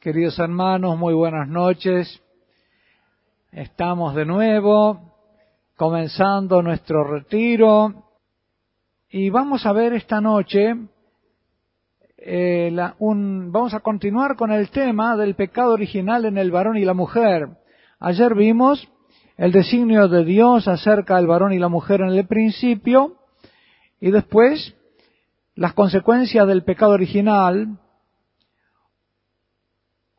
Queridos hermanos, muy buenas noches. Estamos de nuevo comenzando nuestro retiro y vamos a ver esta noche, eh, vamos a continuar con el tema del pecado original en el varón y la mujer. Ayer vimos el designio de Dios acerca del varón y la mujer en el principio y después las consecuencias del pecado original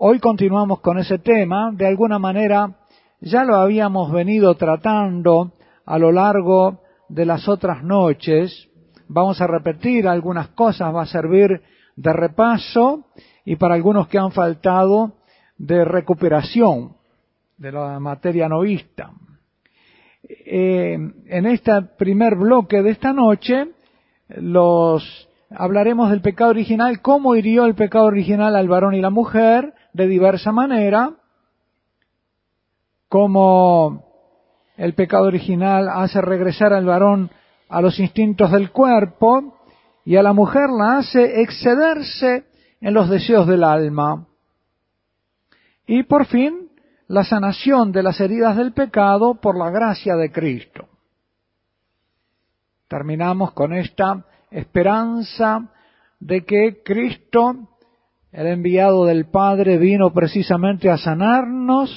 Hoy continuamos con ese tema. De alguna manera ya lo habíamos venido tratando a lo largo de las otras noches. Vamos a repetir algunas cosas, va a servir de repaso y para algunos que han faltado de recuperación de la materia novista. Eh, en este primer bloque de esta noche los hablaremos del pecado original, cómo hirió el pecado original al varón y la mujer, de diversa manera, como el pecado original hace regresar al varón a los instintos del cuerpo y a la mujer la hace excederse en los deseos del alma. Y por fin, la sanación de las heridas del pecado por la gracia de Cristo. Terminamos con esta esperanza de que Cristo el enviado del Padre vino precisamente a sanarnos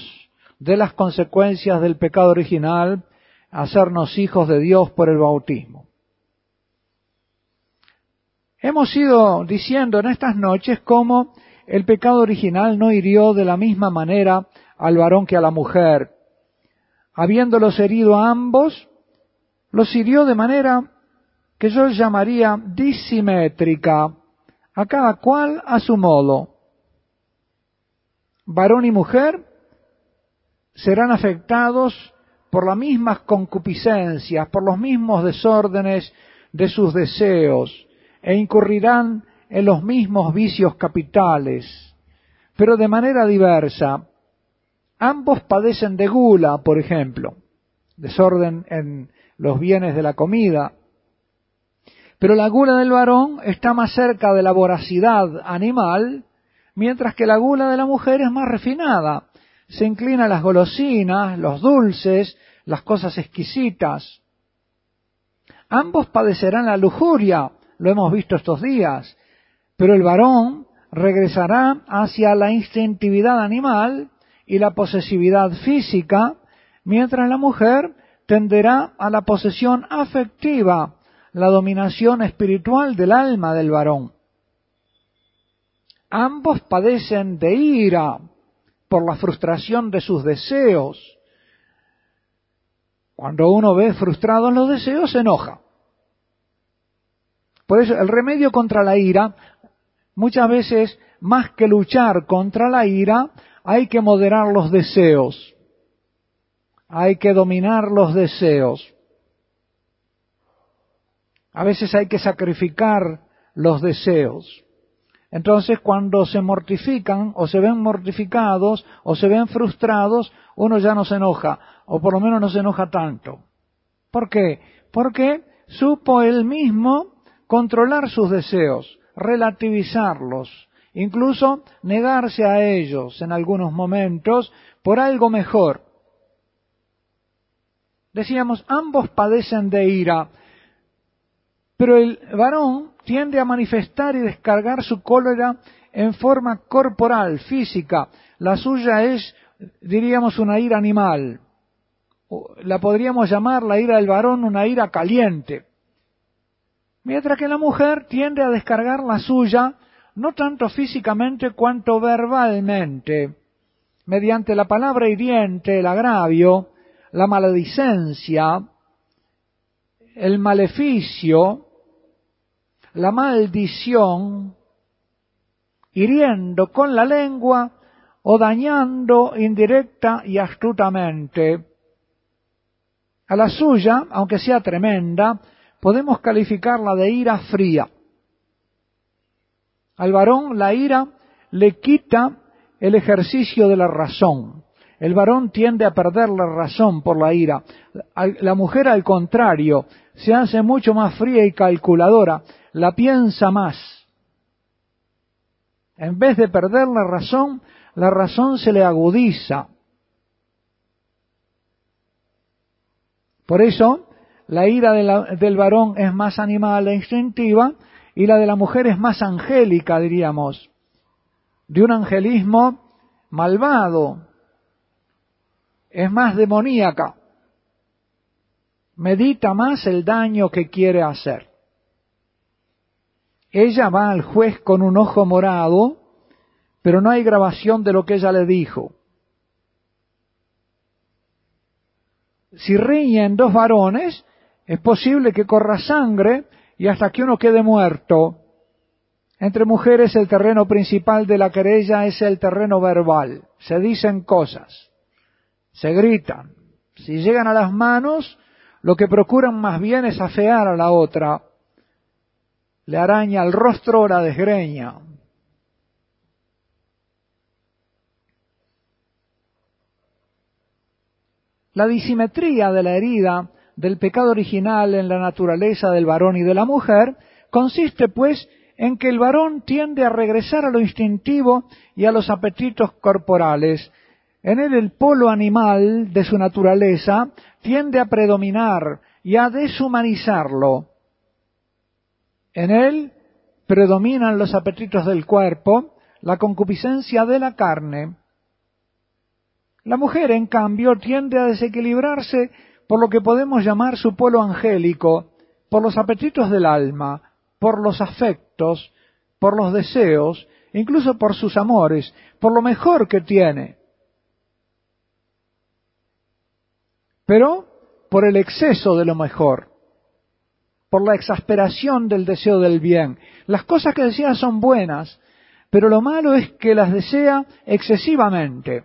de las consecuencias del pecado original, a hacernos hijos de Dios por el bautismo. Hemos ido diciendo en estas noches cómo el pecado original no hirió de la misma manera al varón que a la mujer. Habiéndolos herido a ambos, los hirió de manera que yo llamaría disimétrica a cada cual a su modo. Varón y mujer serán afectados por las mismas concupiscencias, por los mismos desórdenes de sus deseos, e incurrirán en los mismos vicios capitales, pero de manera diversa. Ambos padecen de gula, por ejemplo, desorden en los bienes de la comida, pero la gula del varón está más cerca de la voracidad animal, mientras que la gula de la mujer es más refinada. Se inclina a las golosinas, los dulces, las cosas exquisitas. Ambos padecerán la lujuria, lo hemos visto estos días, pero el varón regresará hacia la instintividad animal y la posesividad física, mientras la mujer tenderá a la posesión afectiva la dominación espiritual del alma del varón. Ambos padecen de ira por la frustración de sus deseos. Cuando uno ve frustrados los deseos, se enoja. Por eso el remedio contra la ira, muchas veces, más que luchar contra la ira, hay que moderar los deseos. Hay que dominar los deseos. A veces hay que sacrificar los deseos. Entonces, cuando se mortifican o se ven mortificados o se ven frustrados, uno ya no se enoja, o por lo menos no se enoja tanto. ¿Por qué? Porque supo él mismo controlar sus deseos, relativizarlos, incluso negarse a ellos en algunos momentos por algo mejor. Decíamos, ambos padecen de ira, pero el varón tiende a manifestar y descargar su cólera en forma corporal, física. La suya es, diríamos, una ira animal. La podríamos llamar la ira del varón una ira caliente. Mientras que la mujer tiende a descargar la suya no tanto físicamente cuanto verbalmente, mediante la palabra hiriente, el agravio, la maledicencia, el maleficio, la maldición, hiriendo con la lengua o dañando indirecta y astutamente. A la suya, aunque sea tremenda, podemos calificarla de ira fría. Al varón la ira le quita el ejercicio de la razón. El varón tiende a perder la razón por la ira. La mujer, al contrario, se hace mucho más fría y calculadora, la piensa más. En vez de perder la razón, la razón se le agudiza. Por eso, la ira del varón es más animal e instintiva y la de la mujer es más angélica, diríamos, de un angelismo malvado, es más demoníaca, medita más el daño que quiere hacer. Ella va al juez con un ojo morado, pero no hay grabación de lo que ella le dijo. Si riñen dos varones, es posible que corra sangre y hasta que uno quede muerto. Entre mujeres el terreno principal de la querella es el terreno verbal. Se dicen cosas, se gritan. Si llegan a las manos, lo que procuran más bien es afear a la otra. Le araña el rostro o la desgreña. La disimetría de la herida del pecado original en la naturaleza del varón y de la mujer consiste pues en que el varón tiende a regresar a lo instintivo y a los apetitos corporales. En él el polo animal de su naturaleza tiende a predominar y a deshumanizarlo. En él predominan los apetitos del cuerpo, la concupiscencia de la carne. La mujer, en cambio, tiende a desequilibrarse por lo que podemos llamar su polo angélico, por los apetitos del alma, por los afectos, por los deseos, incluso por sus amores, por lo mejor que tiene. Pero por el exceso de lo mejor, por la exasperación del deseo del bien. Las cosas que desea son buenas, pero lo malo es que las desea excesivamente,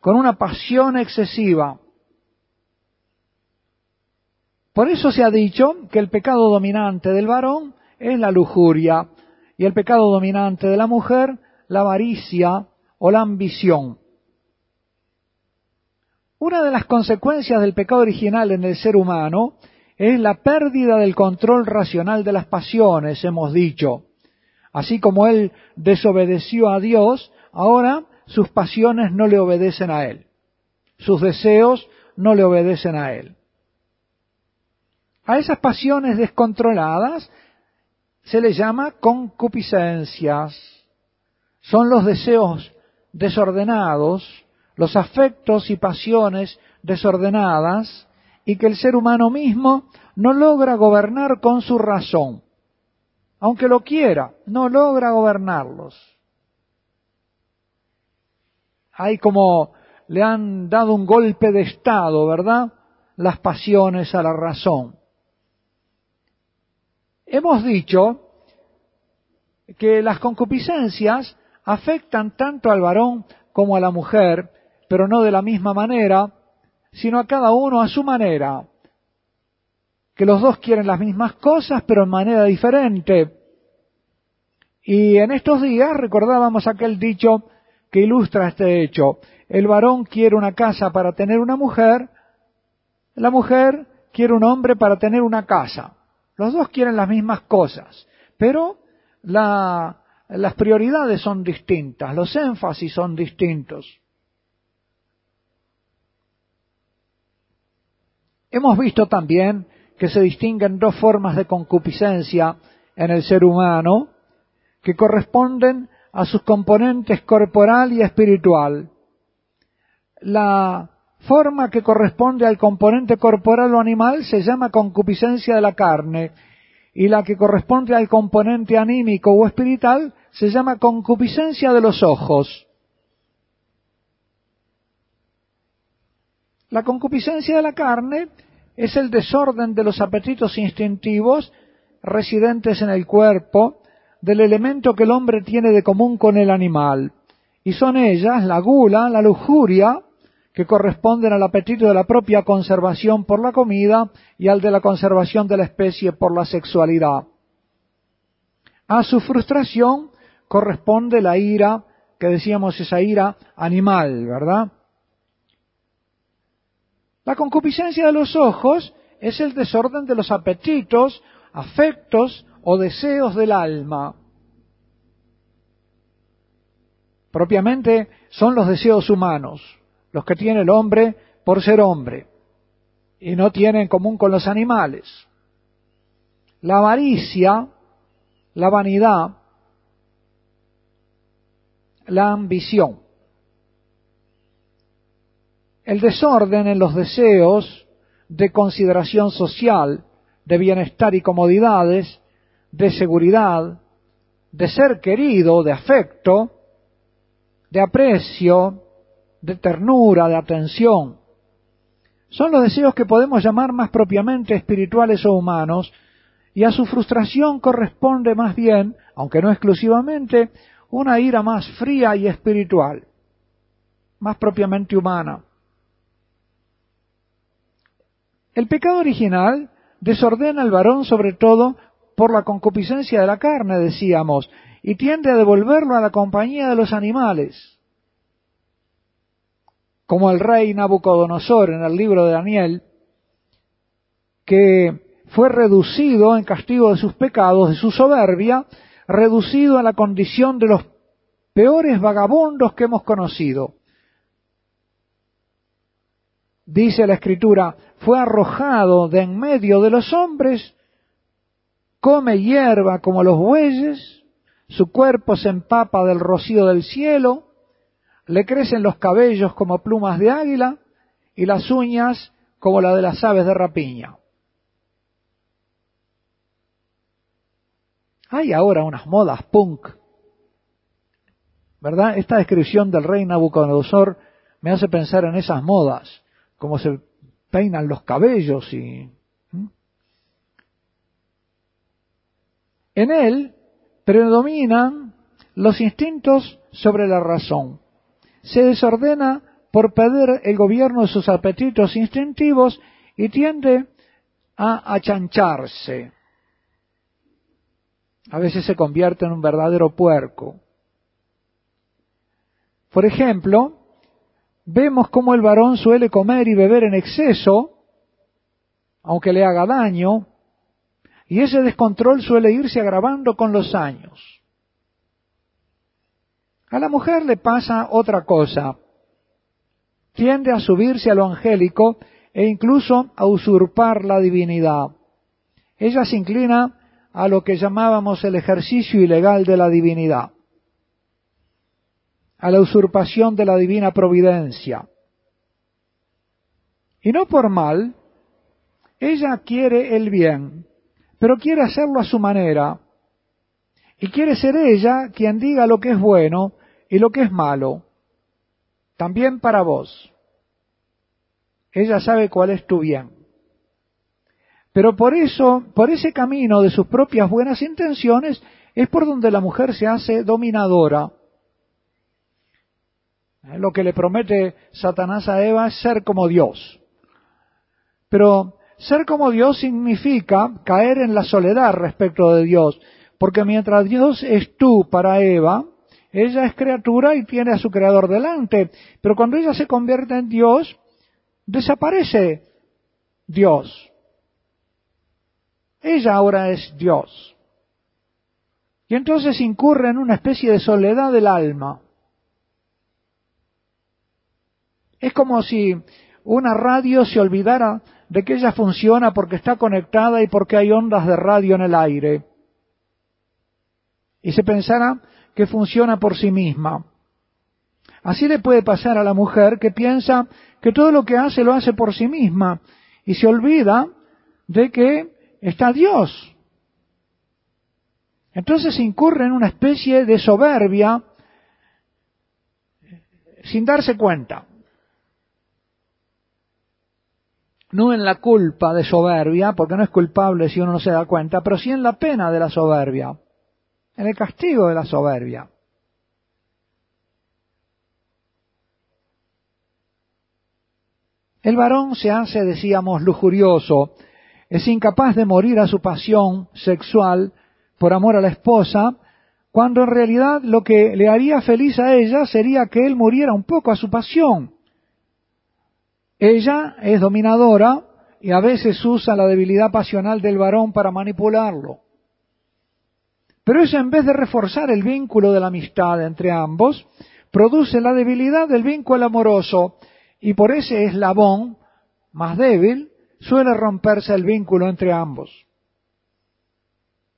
con una pasión excesiva, por eso se ha dicho que el pecado dominante del varón es la lujuria y el pecado dominante de la mujer la avaricia o la ambición. Una de las consecuencias del pecado original en el ser humano es la pérdida del control racional de las pasiones, hemos dicho. Así como él desobedeció a Dios, ahora sus pasiones no le obedecen a él. Sus deseos no le obedecen a él. A esas pasiones descontroladas se les llama concupiscencias. Son los deseos desordenados, los afectos y pasiones desordenadas y que el ser humano mismo no logra gobernar con su razón. Aunque lo quiera, no logra gobernarlos. Hay como le han dado un golpe de estado, ¿verdad? Las pasiones a la razón. Hemos dicho que las concupiscencias afectan tanto al varón como a la mujer, pero no de la misma manera, sino a cada uno a su manera. Que los dos quieren las mismas cosas, pero en manera diferente. Y en estos días recordábamos aquel dicho que ilustra este hecho. El varón quiere una casa para tener una mujer, la mujer quiere un hombre para tener una casa. Los dos quieren las mismas cosas, pero las prioridades son distintas, los énfasis son distintos. Hemos visto también que se distinguen dos formas de concupiscencia en el ser humano que corresponden a sus componentes corporal y espiritual. La forma que corresponde al componente corporal o animal se llama concupiscencia de la carne y la que corresponde al componente anímico o espiritual se llama concupiscencia de los ojos. La concupiscencia de la carne es el desorden de los apetitos instintivos residentes en el cuerpo del elemento que el hombre tiene de común con el animal. Y son ellas la gula, la lujuria, que corresponden al apetito de la propia conservación por la comida y al de la conservación de la especie por la sexualidad. A su frustración corresponde la ira, que decíamos esa ira animal, ¿verdad? La concupiscencia de los ojos es el desorden de los apetitos, afectos o deseos del alma. propiamente son los deseos humanos, los que tiene el hombre por ser hombre, y no tiene en común con los animales. La avaricia, la vanidad, la ambición. El desorden en los deseos de consideración social, de bienestar y comodidades, de seguridad, de ser querido, de afecto, de aprecio, de ternura, de atención. Son los deseos que podemos llamar más propiamente espirituales o humanos, y a su frustración corresponde más bien, aunque no exclusivamente, una ira más fría y espiritual, más propiamente humana. El pecado original desordena al varón sobre todo por la concupiscencia de la carne, decíamos, y tiende a devolverlo a la compañía de los animales. Como el rey Nabucodonosor en el libro de Daniel, que fue reducido en castigo de sus pecados, de su soberbia, reducido a la condición de los peores vagabundos que hemos conocido. Dice la escritura, fue arrojado de en medio de los hombres, come hierba como los bueyes, su cuerpo se empapa del rocío del cielo, le crecen los cabellos como plumas de águila y las uñas como la de las aves de rapiña. Hay ahora unas modas punk, ¿verdad? Esta descripción del rey Nabucodonosor me hace pensar en esas modas, como se peinan los cabellos y... En él predominan los instintos sobre la razón. Se desordena por perder el gobierno de sus apetitos instintivos y tiende a achancharse a veces se convierte en un verdadero puerco. Por ejemplo, vemos cómo el varón suele comer y beber en exceso, aunque le haga daño, y ese descontrol suele irse agravando con los años. A la mujer le pasa otra cosa. Tiende a subirse a lo angélico e incluso a usurpar la divinidad. Ella se inclina a lo que llamábamos el ejercicio ilegal de la divinidad, a la usurpación de la divina providencia. Y no por mal, ella quiere el bien, pero quiere hacerlo a su manera, y quiere ser ella quien diga lo que es bueno y lo que es malo, también para vos. Ella sabe cuál es tu bien. Pero por eso, por ese camino de sus propias buenas intenciones, es por donde la mujer se hace dominadora. Eh, lo que le promete Satanás a Eva es ser como Dios. Pero ser como Dios significa caer en la soledad respecto de Dios, porque mientras Dios es tú para Eva, ella es criatura y tiene a su creador delante, pero cuando ella se convierte en Dios, desaparece Dios. Ella ahora es Dios. Y entonces incurre en una especie de soledad del alma. Es como si una radio se olvidara de que ella funciona porque está conectada y porque hay ondas de radio en el aire. Y se pensara que funciona por sí misma. Así le puede pasar a la mujer que piensa que todo lo que hace lo hace por sí misma y se olvida de que está Dios. Entonces incurre en una especie de soberbia sin darse cuenta. No en la culpa de soberbia, porque no es culpable si uno no se da cuenta, pero sí en la pena de la soberbia, en el castigo de la soberbia. El varón se hace, decíamos, lujurioso, es incapaz de morir a su pasión sexual por amor a la esposa, cuando en realidad lo que le haría feliz a ella sería que él muriera un poco a su pasión. Ella es dominadora y a veces usa la debilidad pasional del varón para manipularlo. Pero eso en vez de reforzar el vínculo de la amistad entre ambos, produce la debilidad del vínculo amoroso y por ese eslabón más débil suele romperse el vínculo entre ambos.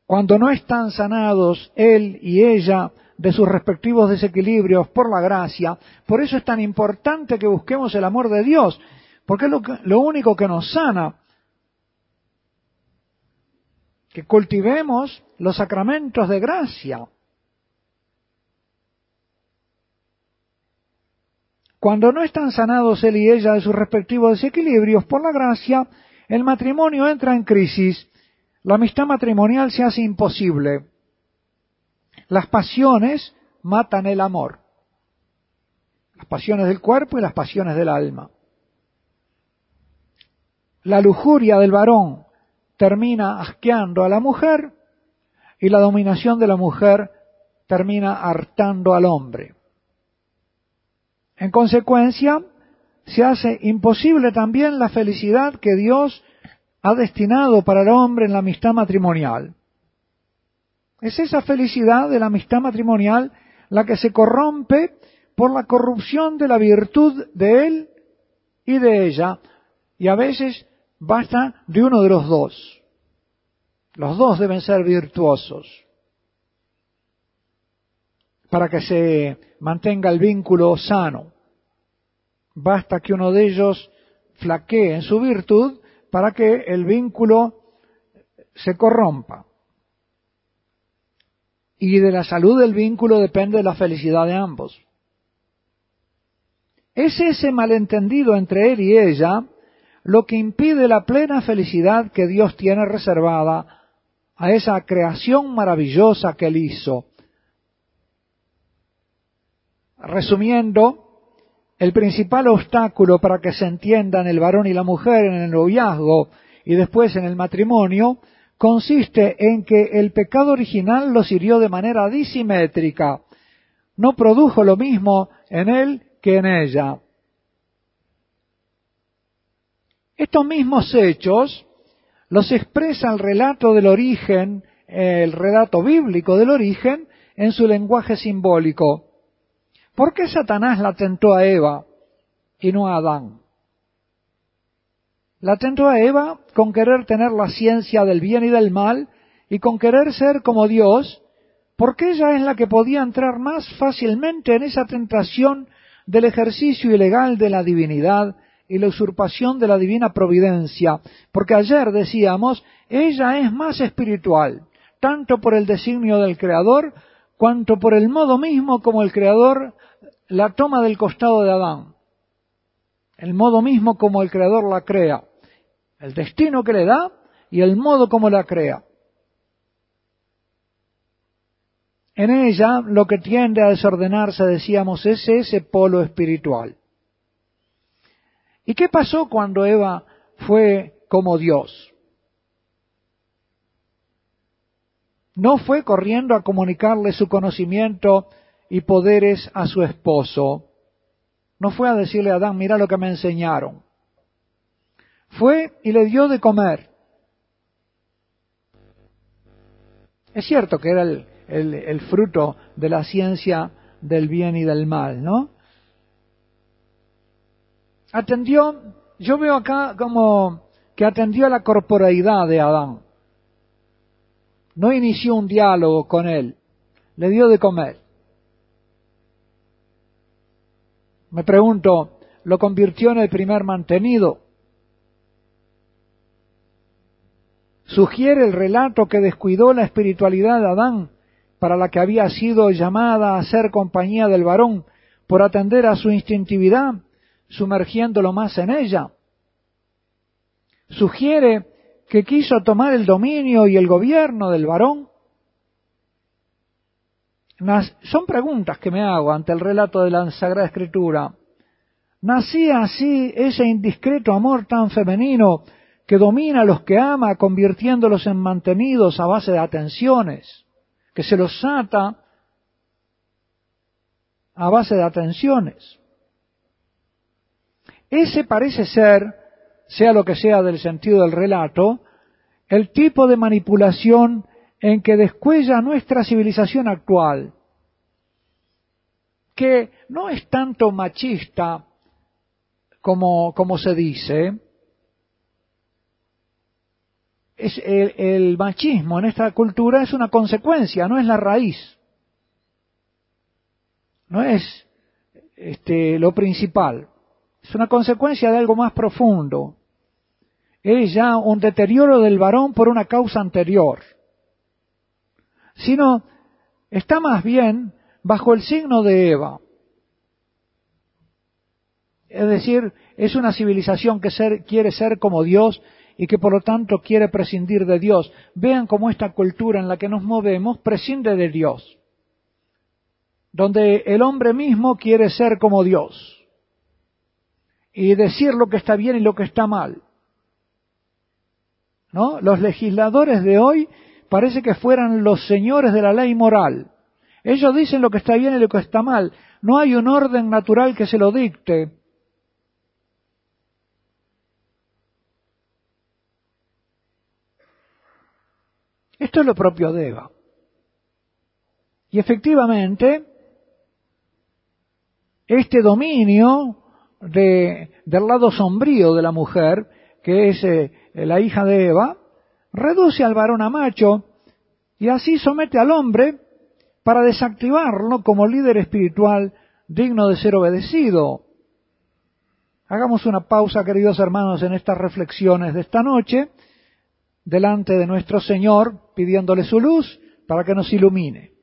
Cuando no están sanados él y ella de sus respectivos desequilibrios por la gracia, por eso es tan importante que busquemos el amor de Dios, porque es lo, lo único que nos sana. Que cultivemos los sacramentos de gracia. Cuando no están sanados él y ella de sus respectivos desequilibrios por la gracia, el matrimonio entra en crisis, la amistad matrimonial se hace imposible. Las pasiones matan el amor. Las pasiones del cuerpo y las pasiones del alma. La lujuria del varón termina asqueando a la mujer y la dominación de la mujer termina hartando al hombre. En consecuencia, se hace imposible también la felicidad que Dios ha destinado para el hombre en la amistad matrimonial. Es esa felicidad de la amistad matrimonial la que se corrompe por la corrupción de la virtud de él y de ella, y a veces basta de uno de los dos. Los dos deben ser virtuosos para que se mantenga el vínculo sano. Basta que uno de ellos flaquee en su virtud para que el vínculo se corrompa. Y de la salud del vínculo depende la felicidad de ambos. Es ese malentendido entre él y ella lo que impide la plena felicidad que Dios tiene reservada a esa creación maravillosa que él hizo. Resumiendo, el principal obstáculo para que se entiendan el varón y la mujer en el noviazgo y después en el matrimonio consiste en que el pecado original los hirió de manera disimétrica. No produjo lo mismo en él que en ella. Estos mismos hechos los expresa el relato del origen, el relato bíblico del origen, en su lenguaje simbólico. ¿Por qué Satanás la tentó a Eva y no a Adán? La tentó a Eva con querer tener la ciencia del bien y del mal y con querer ser como Dios, porque ella es la que podía entrar más fácilmente en esa tentación del ejercicio ilegal de la divinidad y la usurpación de la divina providencia, porque ayer decíamos, ella es más espiritual, tanto por el designio del Creador, cuanto por el modo mismo como el Creador la toma del costado de Adán, el modo mismo como el Creador la crea, el destino que le da y el modo como la crea. En ella lo que tiende a desordenarse, decíamos, es ese polo espiritual. ¿Y qué pasó cuando Eva fue como Dios? No fue corriendo a comunicarle su conocimiento y poderes a su esposo. No fue a decirle a Adán, mira lo que me enseñaron. Fue y le dio de comer. Es cierto que era el, el, fruto de la ciencia del bien y del mal, ¿no? Atendió, yo veo acá como que atendió a la corporalidad de Adán. No inició un diálogo con él, le dio de comer. Me pregunto, ¿lo convirtió en el primer mantenido? Sugiere el relato que descuidó la espiritualidad de Adán, para la que había sido llamada a ser compañía del varón, por atender a su instintividad, sumergiéndolo más en ella. Sugiere que quiso tomar el dominio y el gobierno del varón son preguntas que me hago ante el relato de la Sagrada Escritura. ¿Nacía así ese indiscreto amor tan femenino que domina a los que ama, convirtiéndolos en mantenidos a base de atenciones, que se los ata a base de atenciones? Ese parece ser, sea lo que sea del sentido del relato, el tipo de manipulación en que descuella nuestra civilización actual. que no es tanto machista como, como se dice, es el, el, machismo en esta cultura es una consecuencia, no es la raíz. No es este, lo principal. Es una consecuencia de algo más profundo. Es ya un deterioro del varón por una causa anterior. Sino está más bien bajo el signo de Eva. Es decir, es una civilización que quiere ser como Dios y que por lo tanto quiere prescindir de Dios. Vean cómo esta cultura en la que nos movemos prescinde de Dios, donde el hombre mismo quiere ser como Dios y decir lo que está bien y lo que está mal. ¿No? Los legisladores de hoy parece que fueran los señores de la ley moral. Ellos dicen lo que está bien y lo que está mal. No hay un orden natural que se lo dicte. Esto es lo propio de Eva. Y efectivamente, este dominio de, del lado sombrío de la mujer, que es eh, la hija de Eva, reduce al varón a macho y así somete al hombre para desactivarlo como líder espiritual digno de ser obedecido. Hagamos una pausa, queridos hermanos, en estas reflexiones de esta noche delante de nuestro Señor pidiéndole su luz para que nos ilumine.